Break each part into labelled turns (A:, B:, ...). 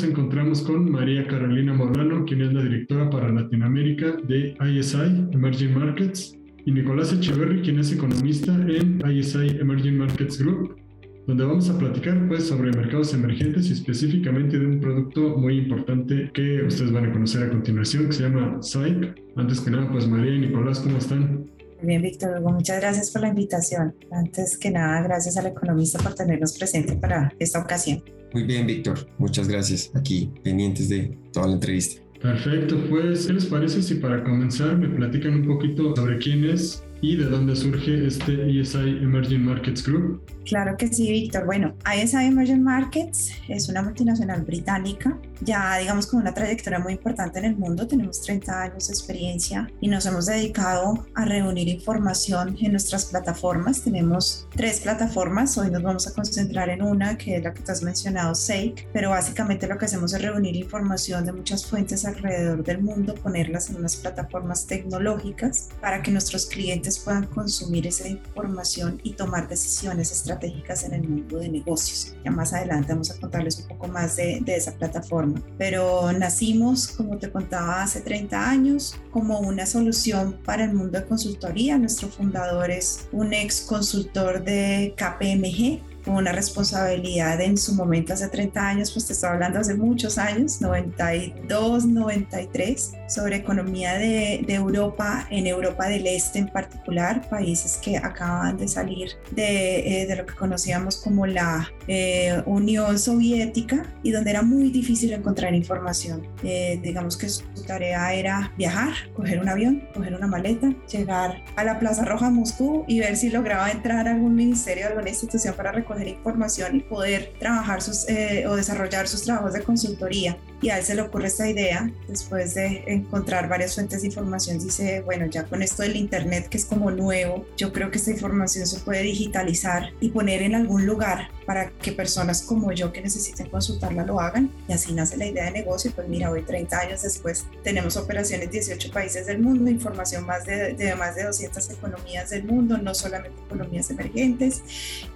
A: nos encontramos con María Carolina Molano, quien es la directora para Latinoamérica de ISI Emerging Markets, y Nicolás Echeverry, quien es economista en ISI Emerging Markets Group, donde vamos a platicar pues sobre mercados emergentes y específicamente de un producto muy importante que ustedes van a conocer a continuación, que se llama SAIC. Antes que nada, pues María y Nicolás, ¿cómo están?
B: Bien, Víctor muchas gracias por la invitación. Antes que nada, gracias al economista por tenernos presente para esta ocasión.
C: Muy bien, Víctor, muchas gracias. Aquí pendientes de toda la entrevista.
A: Perfecto, pues, ¿qué les parece si para comenzar me platican un poquito sobre quién es y de dónde surge este ESI Emerging Markets Group?
B: Claro que sí, Víctor. Bueno, ISI Emerging Markets es una multinacional británica, ya digamos con una trayectoria muy importante en el mundo. Tenemos 30 años de experiencia y nos hemos dedicado a reunir información en nuestras plataformas. Tenemos tres plataformas. Hoy nos vamos a concentrar en una, que es la que te has mencionado, SAKE, pero básicamente lo que hacemos es reunir información de muchas fuentes alrededor del mundo, ponerlas en unas plataformas tecnológicas para que nuestros clientes puedan consumir esa información y tomar decisiones estratégicas en el mundo de negocios. Ya más adelante vamos a contarles un poco más de, de esa plataforma. Pero nacimos, como te contaba, hace 30 años como una solución para el mundo de consultoría. Nuestro fundador es un ex consultor de KPMG, con una responsabilidad en su momento hace 30 años, pues te estoy hablando hace muchos años, 92, 93, sobre economía de, Europa, en Europa del Este en particular, países que acaban de salir de, eh, de lo que conocíamos como la eh, Unión Soviética y donde era muy difícil encontrar información. Eh, digamos que su tarea era viajar, coger un avión, coger una maleta, llegar a la Plaza Roja de Moscú y ver si lograba entrar a algún ministerio, alguna institución para recoger información y poder trabajar sus, o desarrollar sus trabajos de consultoría y a él se le ocurre esta idea, después de encontrar varias fuentes de información, dice, bueno, ya con esto del Internet que es como nuevo, yo creo que esta información se puede digitalizar y poner en algún lugar para que personas como yo que necesiten consultarla lo hagan. Y así nace la idea de negocio. Pues mira, hoy 30 años después tenemos operaciones en 18 países del mundo, información más de, de más de 200 economías del mundo, no solamente economías emergentes,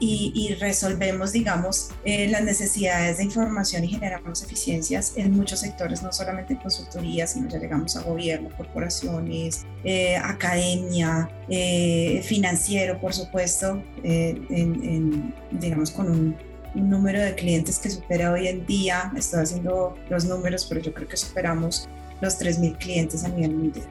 B: y, y resolvemos, digamos, eh, las necesidades de información y generamos eficiencias en muchos sectores, no solamente en consultoría, sino ya llegamos a gobierno, corporaciones, eh, academia, eh, financiero, por supuesto, eh, en, digamos con un, un, número de clientes que supera hoy en día, estoy haciendo los números, pero yo creo que superamos los 3.000 clientes a nivel mundial.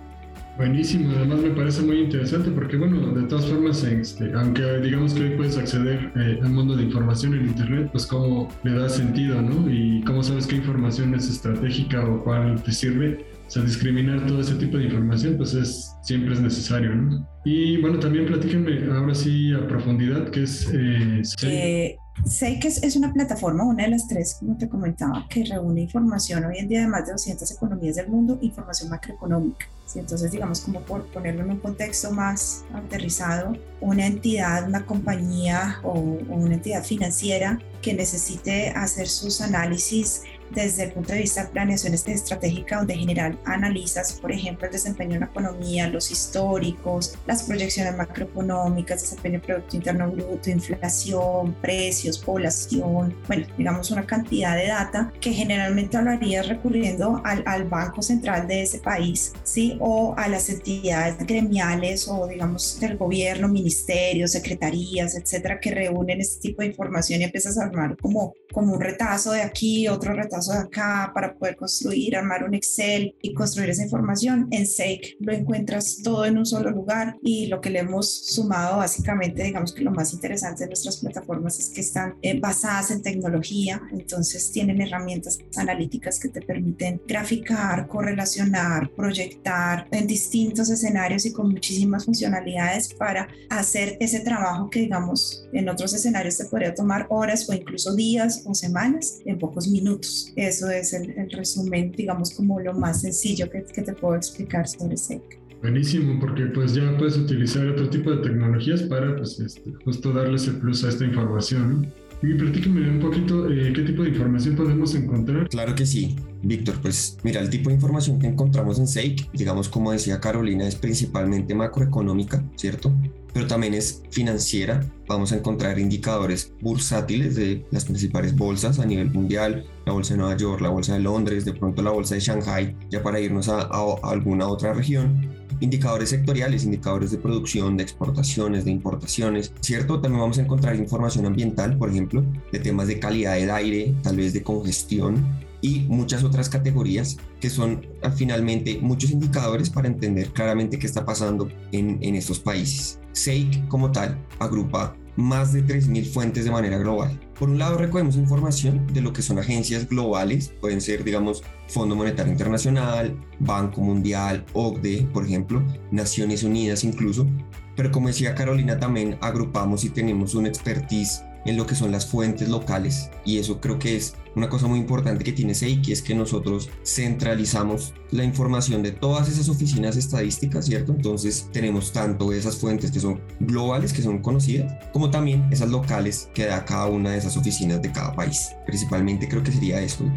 A: Buenísimo, además me parece muy interesante porque, bueno, de todas formas, este, aunque digamos que hoy puedes acceder eh, al mundo de información en Internet, pues cómo le da sentido, ¿no? Y cómo sabes qué información es estratégica o cuál te sirve. O sea, discriminar todo ese tipo de información, pues es, siempre es necesario, ¿no? Y bueno, también platíquenme ahora sí a profundidad, qué es... Eh,
B: eh, Sé que es, una plataforma, una de las tres, como te comentaba, que reúne información hoy en día de más de 200 economías del mundo, información macroeconómica. Entonces, digamos, como por ponerlo en un contexto más aterrizado, una entidad, una compañía o una entidad financiera que necesite hacer sus análisis desde el punto de vista de planeación estratégica, donde en general analizas, por ejemplo, el desempeño en la economía, los históricos, las proyecciones macroeconómicas, desempeño del Producto Interno Bruto, inflación, precios, población, bueno, digamos una cantidad de data que generalmente hablarías recurriendo al, al Banco Central de ese país, ¿sí? O a las entidades gremiales o, digamos, del gobierno, ministerios, secretarías, etcétera, que reúnen este tipo de información y empiezas a armar como, como un retazo de aquí, otro retazo de acá para poder construir, armar un Excel y construir esa información. En Sake lo encuentras todo en un solo lugar y lo que le hemos sumado básicamente, digamos que lo más interesante de nuestras plataformas es que están eh, basadas en tecnología, entonces tienen herramientas analíticas que te permiten graficar, correlacionar, proyectar en distintos escenarios y con muchísimas funcionalidades para hacer ese trabajo que digamos en otros escenarios te podría tomar horas o incluso días o semanas en pocos minutos. Eso es el, resumen, digamos, como lo más sencillo que, que te puedo explicar sobre SEC.
A: Buenísimo, porque pues ya puedes utilizar otro tipo de tecnologías para pues este, justo darles el plus a esta información. Y platícame un poquito eh, qué tipo de información podemos encontrar.
C: Claro que sí, Víctor. Pues mira, el tipo de información que encontramos en SEIC, digamos como decía Carolina, es principalmente macroeconómica, ¿cierto? Pero también es financiera. Vamos a encontrar indicadores bursátiles de las principales bolsas a nivel mundial, la bolsa de Nueva York, la bolsa de Londres, de pronto la bolsa de Shanghai, ya para irnos a, a alguna otra región indicadores sectoriales, indicadores de producción, de exportaciones, de importaciones, ¿cierto? También vamos a encontrar información ambiental, por ejemplo, de temas de calidad del aire, tal vez de congestión y muchas otras categorías que son ah, finalmente muchos indicadores para entender claramente qué está pasando en, en estos países. SEIC como tal agrupa más de 3.000 fuentes de manera global. Por un lado, recogemos información de lo que son agencias globales, pueden ser, digamos, Fondo Monetario Internacional, Banco Mundial, OCDE, por ejemplo, Naciones Unidas incluso, pero como decía Carolina, también agrupamos y tenemos un expertise en lo que son las fuentes locales y eso creo que es una cosa muy importante que tiene SEIC es que nosotros centralizamos la información de todas esas oficinas estadísticas, ¿cierto? Entonces tenemos tanto esas fuentes que son globales, que son conocidas, como también esas locales que da cada una de esas oficinas de cada país. Principalmente creo que sería eso.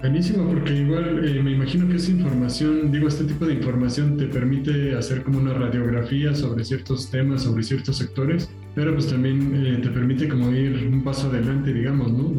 A: Buenísimo, porque igual eh, me imagino que esa información, digo, este tipo de información te permite hacer como una radiografía sobre ciertos temas, sobre ciertos sectores, pero pues también eh, te permite como ir un paso adelante, digamos, ¿no?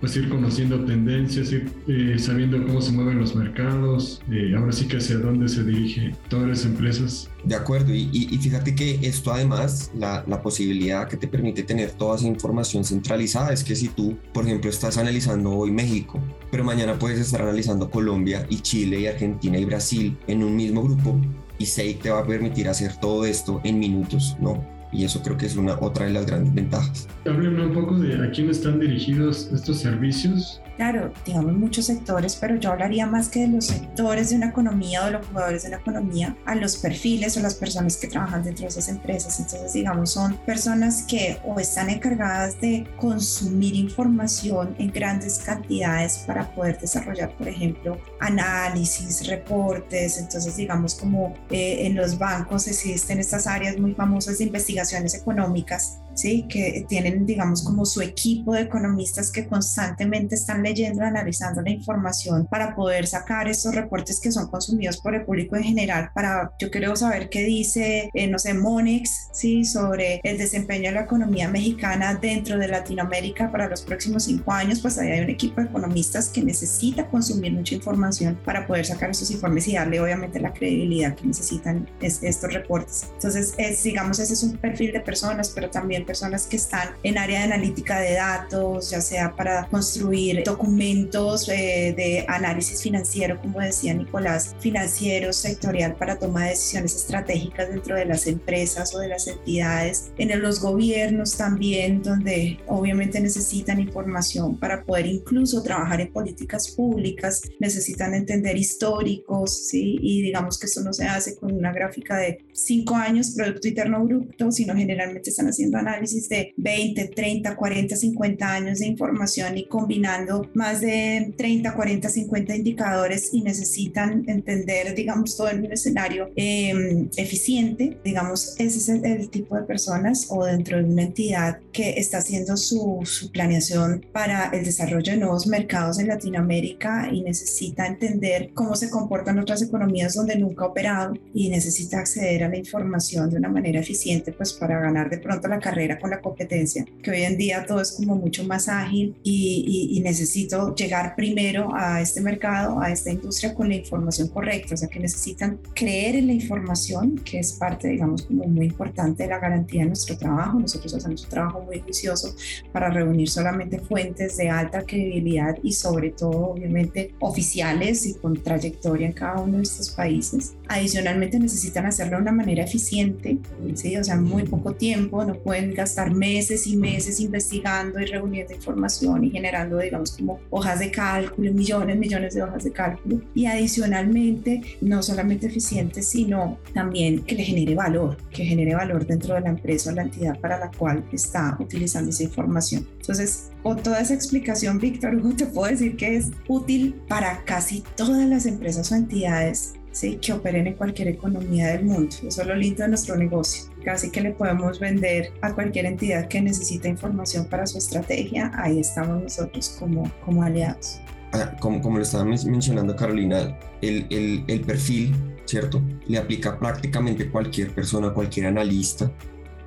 A: Pues ir conociendo tendencias, ir eh, sabiendo cómo se mueven los mercados, ahora sí que hacia dónde se dirige todas las empresas.
C: De acuerdo, y, y, fíjate que esto además, la, la, posibilidad que te permite tener toda esa información centralizada es que si tú, por ejemplo, estás analizando hoy México, pero mañana puedes estar analizando Colombia y Chile y Argentina y Brasil en un mismo grupo, y SEIC te va a permitir hacer todo esto en minutos, ¿no? Y eso creo que es una otra de las grandes ventajas.
A: Háblenme un poco de a quién están dirigidos estos servicios
B: claro, digamos muchos sectores, pero yo hablaría más que de los sectores de una economía o de los jugadores de una economía, a los perfiles o las personas que trabajan dentro de esas empresas. Entonces, digamos, son personas que o están encargadas de consumir información en grandes cantidades para poder desarrollar, por ejemplo, análisis, reportes. Entonces, digamos, como eh, en los bancos existen estas áreas muy famosas de investigaciones económicas ¿sí? que tienen, digamos, como su equipo de economistas que constantemente están leyendo analizando la información para poder sacar estos reportes que son consumidos por el público en general. Para, yo quiero saber qué dice, eh, no sé, Monex, ¿sí? sobre el desempeño de la economía mexicana dentro de Latinoamérica para los próximos cinco años, pues ahí hay un equipo de economistas que necesita consumir mucha información para poder sacar esos informes y darle obviamente la credibilidad que necesitan estos reportes. Entonces, es, digamos, ese es un perfil de personas, pero también personas que están en área de analítica de datos, ya sea para construir documentos eh, de análisis financiero, como decía Nicolás, financiero, sectorial para toma de decisiones estratégicas dentro de las empresas o de las entidades, en los gobiernos también, donde obviamente necesitan información para poder incluso trabajar en políticas públicas, necesitan entender históricos, ¿sí? y digamos que esto no se hace con una gráfica de cinco años, Producto Interno Bruto, sino generalmente están haciendo análisis de 20, 30, 40, 50 años de información y combinando más de 30, 40, 50 indicadores y necesitan entender, digamos, todo en un escenario em, eficiente, digamos, ese es el, tipo de personas o dentro de una entidad que está haciendo su, su planeación para el desarrollo de nuevos mercados en Latinoamérica y necesita entender cómo se comportan otras economías donde nunca ha operado y necesita acceder a la información de una manera eficiente pues para ganar de pronto la carrera con la competencia, que hoy en día todo es como mucho más ágil y, y, necesito llegar primero a este mercado, a esta industria con la información correcta, o sea que necesitan creer en la información, que es parte, digamos, como muy importante de la garantía de nuestro trabajo. Nosotros hacemos un trabajo muy juicioso para reunir solamente fuentes de alta credibilidad y sobre todo, obviamente, oficiales y con trayectoria en cada uno de estos países. Adicionalmente necesitan hacerlo de una manera eficiente, ¿sí? o sea, muy poco tiempo, no pueden gastar meses y meses investigando y reuniendo información y generando, digamos, como hojas de cálculo, millones, millones de hojas de cálculo. Y adicionalmente, no solamente eficiente, sino también que le genere valor, que genere valor dentro de la empresa o la entidad para la cual está utilizando esa información. Entonces, con toda esa explicación, Víctor, te puedo decir que es útil para casi todas las empresas o entidades ¿sí? que operen en cualquier economía del mundo. Eso es lo lindo de nuestro negocio. Casi que le podemos vender a cualquier entidad que necesita información para su estrategia. Ahí estamos nosotros como, como aliados.
C: Ah, como, como lo estaba mencionando Carolina, el, el, el perfil, ¿cierto? Le aplica prácticamente cualquier persona, cualquier analista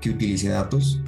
C: que utilice datos.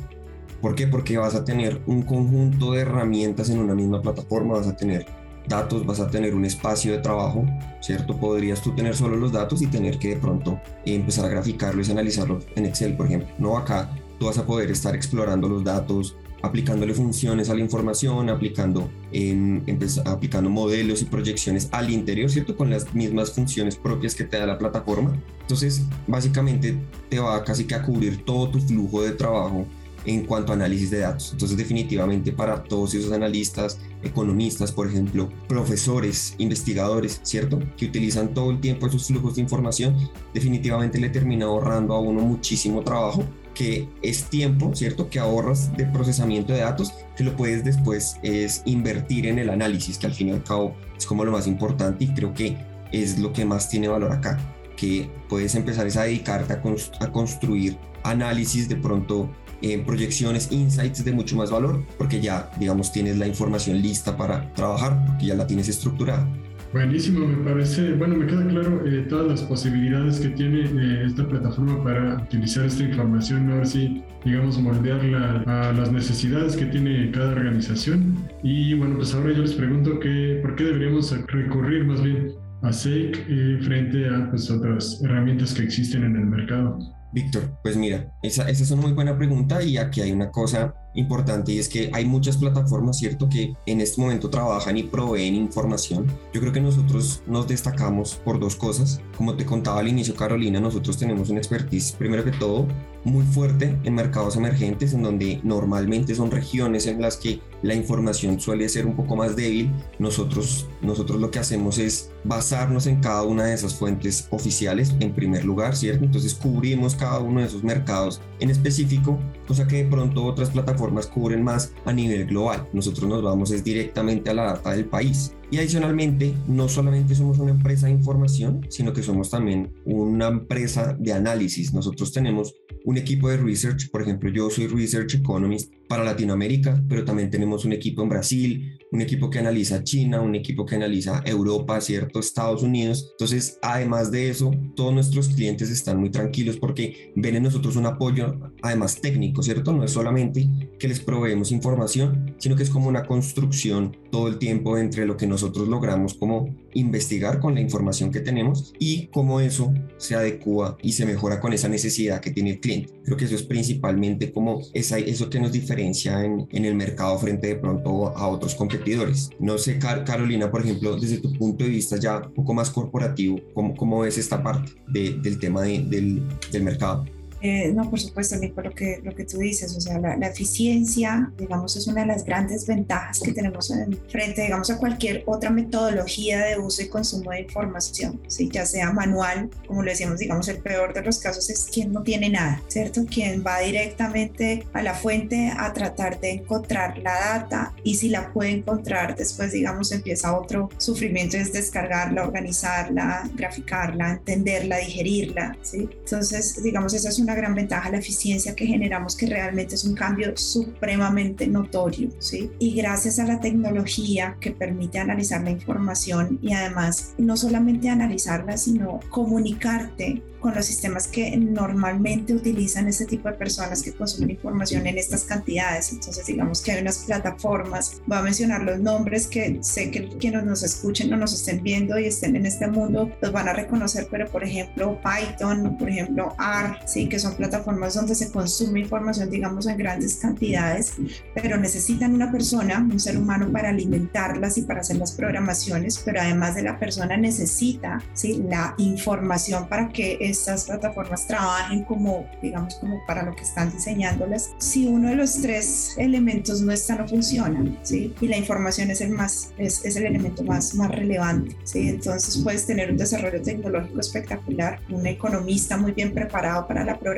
C: ¿Por qué? Porque vas a tener un conjunto de herramientas en una misma plataforma, vas a tener datos, vas a tener un espacio de trabajo, ¿cierto? Podrías tú tener solo los datos y tener que de pronto empezar a graficarlos y analizarlos en Excel, por ejemplo. No acá tú vas a poder estar explorando los datos, aplicándole funciones a la información, aplicando, en, aplicando modelos y proyecciones al interior, ¿cierto? Con las mismas funciones propias que te da la plataforma. Entonces, básicamente te va casi que a cubrir todo tu flujo de trabajo en cuanto a análisis de datos. Entonces, definitivamente para todos esos analistas, economistas, por ejemplo, profesores, investigadores, ¿cierto? Que utilizan todo el tiempo esos flujos de información, definitivamente le termina ahorrando a uno muchísimo trabajo que es tiempo, ¿cierto? Que ahorras de procesamiento de datos, que lo puedes después es invertir en el análisis, que al fin y al cabo es como lo más importante y creo que es lo que más tiene valor acá, que puedes empezar a dedicarte a, a construir análisis de pronto en proyecciones, insights de mucho más valor, porque ya, digamos, tienes la información lista para trabajar, porque ya la tienes estructurada.
A: Buenísimo, me parece, bueno, me queda claro eh, todas las posibilidades que tiene eh, esta plataforma para utilizar esta información, a ver si, digamos, moldearla a las necesidades que tiene cada organización. Y bueno, pues ahora yo les pregunto que, ¿por qué deberíamos recurrir más bien a SEIC eh, frente a pues, otras herramientas que existen en el mercado?
C: Víctor, pues mira, esa, es una muy buena pregunta y aquí hay una cosa importante y es que hay muchas plataformas, ¿cierto?, que en este momento trabajan y proveen información. Yo creo que nosotros nos destacamos por dos cosas. Como te contaba al inicio, Carolina, nosotros tenemos una expertise, primero que todo, muy fuerte en mercados emergentes, en donde normalmente son regiones en las que la información suele ser un poco más débil. Nosotros, nosotros lo que hacemos es basarnos en cada una de esas fuentes oficiales, en primer lugar, ¿cierto? Entonces cubrimos cada uno de esos mercados en específico, cosa que de pronto otras plataformas cubren más a nivel global. Nosotros nos vamos es directamente a la data del país. Y adicionalmente, no solamente somos una empresa de información, sino que somos también una empresa de análisis. Nosotros tenemos un equipo de research, por ejemplo, yo soy Research Economist para Latinoamérica, pero también tenemos un equipo en Brasil, un equipo que analiza China, un equipo que analiza Europa, ¿cierto? Estados Unidos. Entonces, además de eso, todos nuestros clientes están muy tranquilos porque ven en nosotros un apoyo, además técnico, ¿cierto? No es solamente que les proveemos información, sino que es como una construcción todo el tiempo entre lo que nosotros logramos como investigar con la información que tenemos y cómo eso se adecua y se mejora con esa necesidad que tiene el cliente. Creo que eso es principalmente como esa, eso que nos diferencia en, en el mercado frente de pronto a otros competidores. No sé, Carolina, por ejemplo, desde tu punto de vista ya un poco más corporativo, ¿cómo, cómo ves esta parte del tema del, del mercado?
B: Eh, no, por supuesto, Nico, lo que, lo que tú dices, o sea, la, eficiencia, digamos, es una de las grandes ventajas que tenemos en frente, digamos, a cualquier otra metodología de uso y consumo de información, ¿sí? ya sea manual, como lo decíamos, digamos, el peor de los casos es quien no tiene nada, ¿cierto? Quien va directamente a la fuente a tratar de encontrar la data y si la puede encontrar, después, digamos, empieza otro sufrimiento, es descargarla, organizarla, graficarla, entenderla, digerirla, ¿sí? Entonces, digamos, esa es una una gran ventaja la eficiencia que generamos, que realmente es un cambio supremamente notorio, ¿sí? Y gracias a la tecnología que permite analizar la información y además no solamente analizarla, sino comunicarte con los sistemas que normalmente utilizan este tipo de personas que consumen información en estas cantidades. Entonces, digamos que hay unas plataformas, voy a mencionar los nombres que sé que quienes nos escuchen o nos estén viendo y estén en este mundo los van a reconocer, pero por ejemplo Python, por ejemplo R, sí, que son plataformas donde se consume información, digamos, en grandes cantidades, pero necesitan una persona, un ser humano para alimentarlas y para hacer las programaciones, pero además de la persona necesita, ¿sí? La información para que estas plataformas trabajen como, digamos, como para lo que están diseñándolas. Si uno de los tres elementos no está, no funciona, ¿sí? Y la información es el más, es, es el elemento más, más relevante, ¿sí? Entonces puedes tener un desarrollo tecnológico espectacular, un economista muy bien preparado para la programación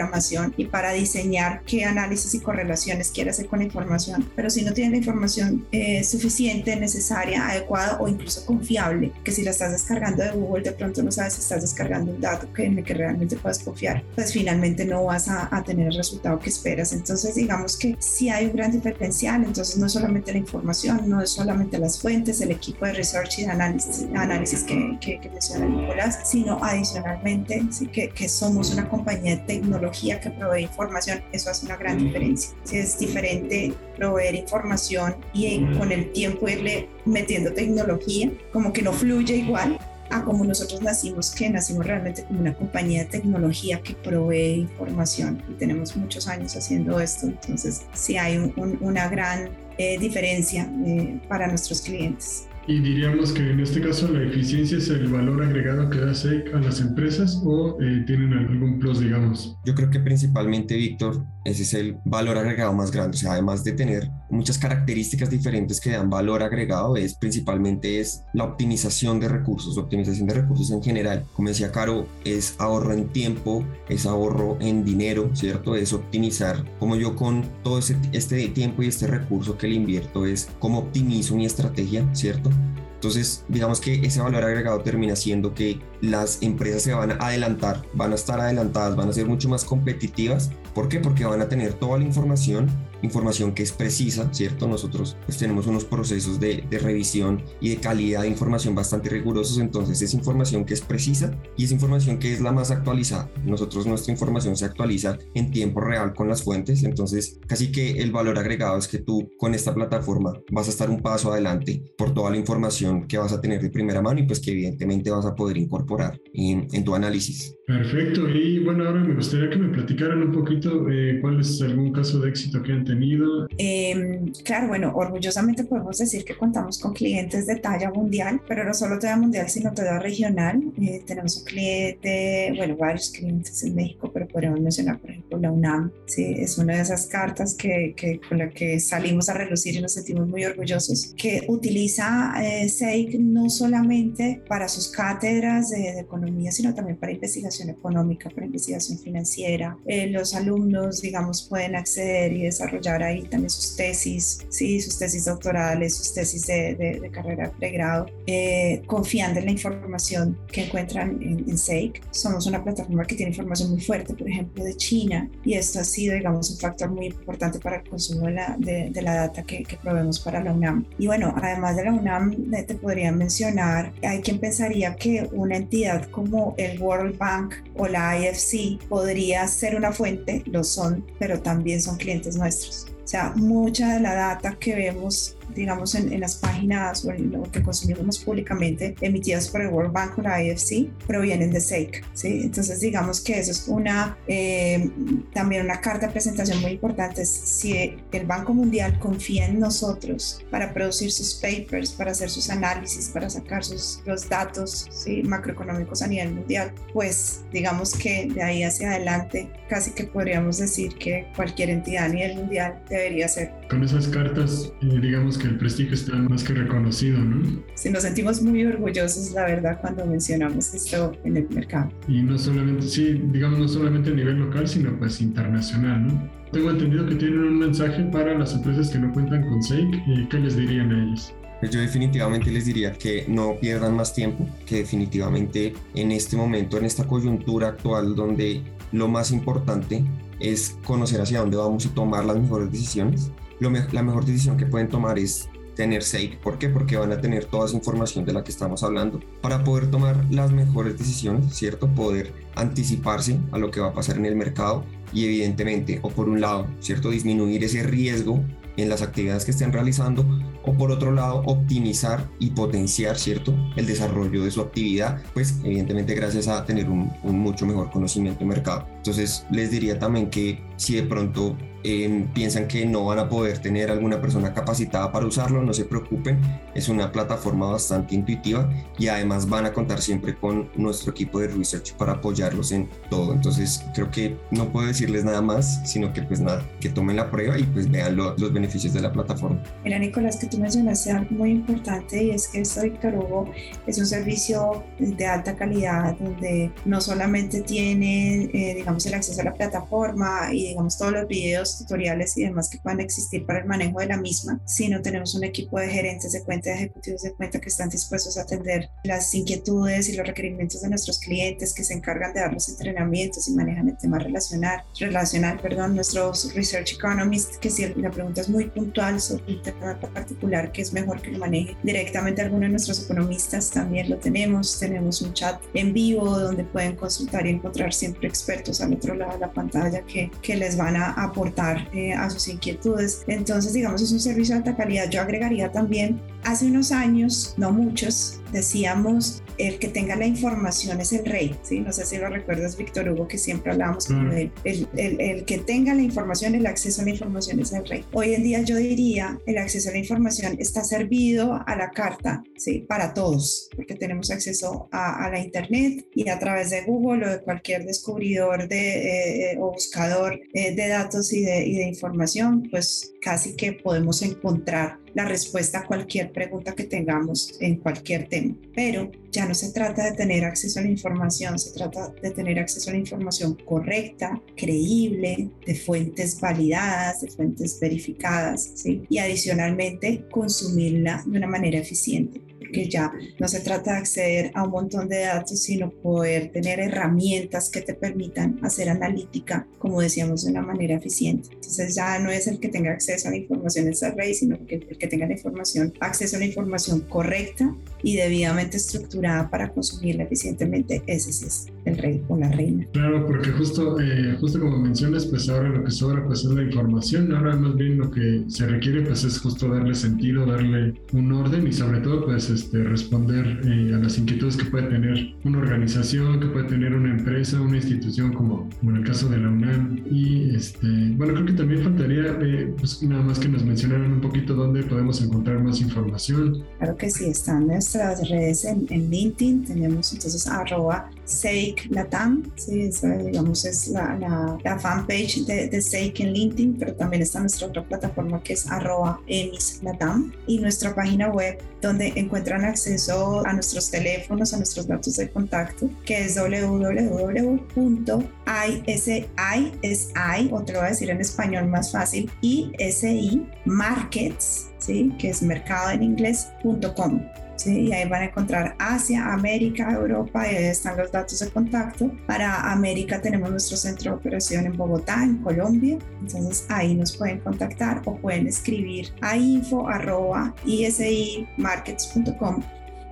B: y para diseñar qué análisis y correlaciones quiere hacer con la información, pero si no tiene la información eh, suficiente, necesaria, adecuada o incluso confiable, que si la estás descargando de Google, de pronto no sabes si estás descargando un dato que, que realmente puedas confiar, pues finalmente no vas a, tener el resultado que esperas. Entonces, digamos que si hay un gran diferencial, entonces no es solamente la información, no es solamente las fuentes, el equipo de research y de análisis, análisis que, que, que menciona Nicolás, sino adicionalmente sí, que, que somos una compañía de tecnología que provee información. Eso hace una gran diferencia. Si es diferente proveer información y con el tiempo irle metiendo tecnología, como que no fluye igual a como nosotros nacimos, que nacimos realmente como una compañía de tecnología que provee información y tenemos muchos años haciendo esto, entonces sí hay una gran eh, diferencia eh, para nuestros clientes.
A: Y diríamos que en este caso la eficiencia es el valor agregado que da SEC a las empresas o eh, tienen algún plus, digamos.
C: Yo creo que principalmente, Víctor, ese es el valor agregado más grande. O sea, además de tener muchas características diferentes que dan valor agregado, es principalmente es la optimización de recursos, optimización de recursos en general. Como decía Caro, es ahorro en tiempo, es ahorro en dinero, ¿cierto? Es optimizar como yo con todo este tiempo y este recurso que le invierto es cómo optimizo mi estrategia, ¿cierto? Entonces, digamos que ese valor agregado termina siendo que las empresas se van a adelantar, van a estar adelantadas, van a ser mucho más competitivas. ¿Por qué? Porque van a tener toda la información información que es precisa, ¿cierto? Nosotros pues tenemos unos procesos de, de, revisión y de calidad de información bastante rigurosos, entonces es información que es precisa y es información que es la más actualizada. Nosotros nuestra información se actualiza en tiempo real con las fuentes, entonces casi que el valor agregado es que tú con esta plataforma vas a estar un paso adelante por toda la información que vas a tener de primera mano y pues que evidentemente vas a poder incorporar en, en tu análisis.
A: Perfecto, y bueno, ahora me gustaría que me platicaran un poquito eh, cuál es algún caso de éxito que han tenido.
B: Em, claro, bueno, orgullosamente podemos decir que contamos con clientes de talla mundial, pero no solo talla mundial, sino talla regional. Eh, tenemos un cliente, bueno, varios clientes en México, pero podemos mencionar, por ejemplo, la UNAM. Sí, es una de esas cartas que, que con la que salimos a relucir y nos sentimos muy orgullosos, que utiliza eh, SEIC no solamente para sus cátedras de economía, sino también para investigación económica, para investigación financiera. Eh, los alumnos, digamos, pueden acceder y desarrollar ahí también sus tesis, sí, sus tesis doctorales, sus tesis de, de, carrera de pregrado, eh, confiando en la información que encuentran en, en SEIC. Somos una plataforma que tiene información muy fuerte, por ejemplo, de China, y esto ha sido, digamos, un factor muy importante para el consumo de la, de, la data que, que proveemos para la UNAM. Y bueno, además de la UNAM, te podría mencionar, hay quien pensaría que una entidad como el World Bank o la IFC podría ser una fuente, lo son, pero también son clientes nuestros. O sea, mucha de la data que vemos digamos, en, las páginas o en lo que consumimos públicamente emitidas por el World Bank o la IFC provienen de SEIC. ¿sí? Entonces, digamos que eso es una, eh, también una carta de presentación muy importante. Si el Banco Mundial confía en nosotros para producir sus papers, para hacer sus análisis, para sacar sus, los datos ¿sí? macroeconómicos a nivel mundial, pues digamos que de ahí hacia adelante casi que podríamos decir que cualquier entidad a nivel mundial debería ser.
A: Con esas cartas, eh, digamos que el prestigio está más que reconocido, ¿no?
B: Sí, nos sentimos muy orgullosos, la verdad, cuando mencionamos esto en el mercado.
A: Y no solamente, sí, digamos, no solamente a nivel local, sino pues internacional, ¿no? Tengo entendido que tienen un mensaje para las empresas que no cuentan con SAIC. ¿Y qué les dirían a ellos?
C: Pues yo definitivamente les diría que no pierdan más tiempo, que definitivamente en este momento, en esta coyuntura actual donde lo más importante es conocer hacia dónde vamos y tomar las mejores decisiones, la mejor decisión que pueden tomar es tener SAFE. ¿Por qué? Porque van a tener toda esa información de la que estamos hablando para poder tomar las mejores decisiones, ¿cierto? Poder anticiparse a lo que va a pasar en el mercado y evidentemente, o por un lado, ¿cierto? Disminuir ese riesgo en las actividades que estén realizando o por otro lado optimizar y potenciar cierto el desarrollo de su actividad pues evidentemente gracias a tener un, un mucho mejor conocimiento de mercado entonces les diría también que si de pronto piensan que no van a poder tener alguna persona capacitada para usarlo, no se preocupen, es una plataforma bastante intuitiva y además van a contar siempre con nuestro equipo de research para apoyarlos en todo. Entonces creo que no puedo decir decirles nada más, sino que pues nada, que tomen la prueba y pues vean los beneficios de la plataforma.
B: Mira, Nicolás, que tú mencionaste algo muy importante y es que esto Hugo es un servicio de alta calidad donde no solamente tienen, eh, digamos, el acceso a la plataforma y, digamos, todos los videos, tutoriales y demás que puedan existir para el manejo de la misma, sino tenemos un equipo de gerentes de cuenta, de ejecutivos de cuenta que están dispuestos a atender las inquietudes y los requerimientos de nuestros clientes, que se encargan de dar los entrenamientos y manejan el tema relacional, relacional, perdón, nuestros research economists, que si la pregunta es muy puntual sobre un tema particular, que es mejor que lo maneje directamente alguno de nuestros economistas, también lo tenemos. Tenemos un chat en vivo donde pueden consultar y encontrar siempre expertos al otro lado de la pantalla que, que les van a aportar eh, a sus inquietudes. Entonces, digamos, es un servicio de alta calidad. Yo agregaría también, hace unos años, no muchos, decíamos el que tenga la información es el rey, ¿sí? No sé si lo recuerdas, Víctor Hugo, que siempre hablábamos con él. El, el, el, que tenga la información, el acceso a la información es el rey. Hoy en día yo diría, el acceso a la información está servido a la carta, ¿sí? Para todos, porque tenemos acceso a, a la Internet y a través de Google o de cualquier descubridor de, eh, o buscador eh, de datos y de, y de información, pues casi que podemos encontrar la respuesta a cualquier pregunta que tengamos en cualquier tema. Pero ya no se trata de tener acceso a la información, se trata de tener acceso a la información correcta, creíble, de fuentes validadas, de fuentes verificadas, ¿sí? y adicionalmente consumirla de una manera eficiente porque ya no se trata de acceder a un montón de datos, sino poder tener herramientas que te permitan hacer analítica, como decíamos, de una manera eficiente. Entonces ya no es el que tenga acceso a la información es el rey, sino que el que tenga la información, acceso a la información correcta y debidamente estructurada para consumirla eficientemente, ese sí es el rey o la reina.
A: Claro, porque justo, eh, justo como mencionas, pues ahora lo que sobra pues es la información, ahora más bien lo que se requiere pues es justo darle sentido, darle un orden y sobre todo pues este, responder eh, a las inquietudes que puede tener una organización, que puede tener una empresa, una institución como, como en el caso de la UNAM y este, bueno, creo que también faltaría eh, pues nada más que nos mencionaran un poquito dónde podemos encontrar más información.
B: Claro que sí, están nuestras redes en, LinkedIn, tenemos entonces arroba Seik ¿sí? Esa, digamos, es la, fanpage de, de Seik en LinkedIn, pero también está nuestra otra plataforma que es arroba emis y nuestra página web donde encuentran acceso a nuestros teléfonos, a nuestros datos de contacto, que es www.isi, o te lo voy a decir en español más fácil, ISI Markets, ¿sí? que es mercado en inglés.com. Y ahí van a encontrar Asia, América, Europa y ahí están los datos de contacto. Para América tenemos nuestro centro de operación en Bogotá, en Colombia. Entonces ahí nos pueden contactar o pueden escribir a info.isimarkets.com.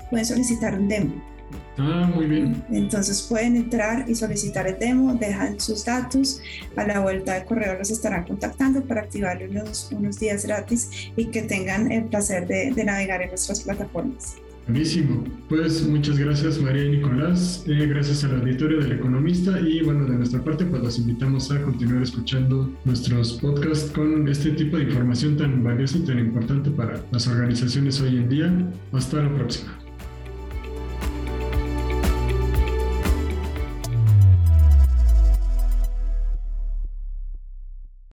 B: Pueden solicitar un demo.
A: Ah, muy bien.
B: Entonces pueden entrar y solicitar el demo, dejan sus datos, a la vuelta de correo los estarán contactando para activarle unos, unos días gratis y que tengan el placer de, de navegar en nuestras plataformas.
A: Buenísimo. Pues muchas gracias María y Nicolás, eh, gracias al auditorio del Economista y bueno, de nuestra parte pues los invitamos a continuar escuchando nuestros podcasts con este tipo de información tan valiosa y tan importante para las organizaciones hoy en día. Hasta la próxima.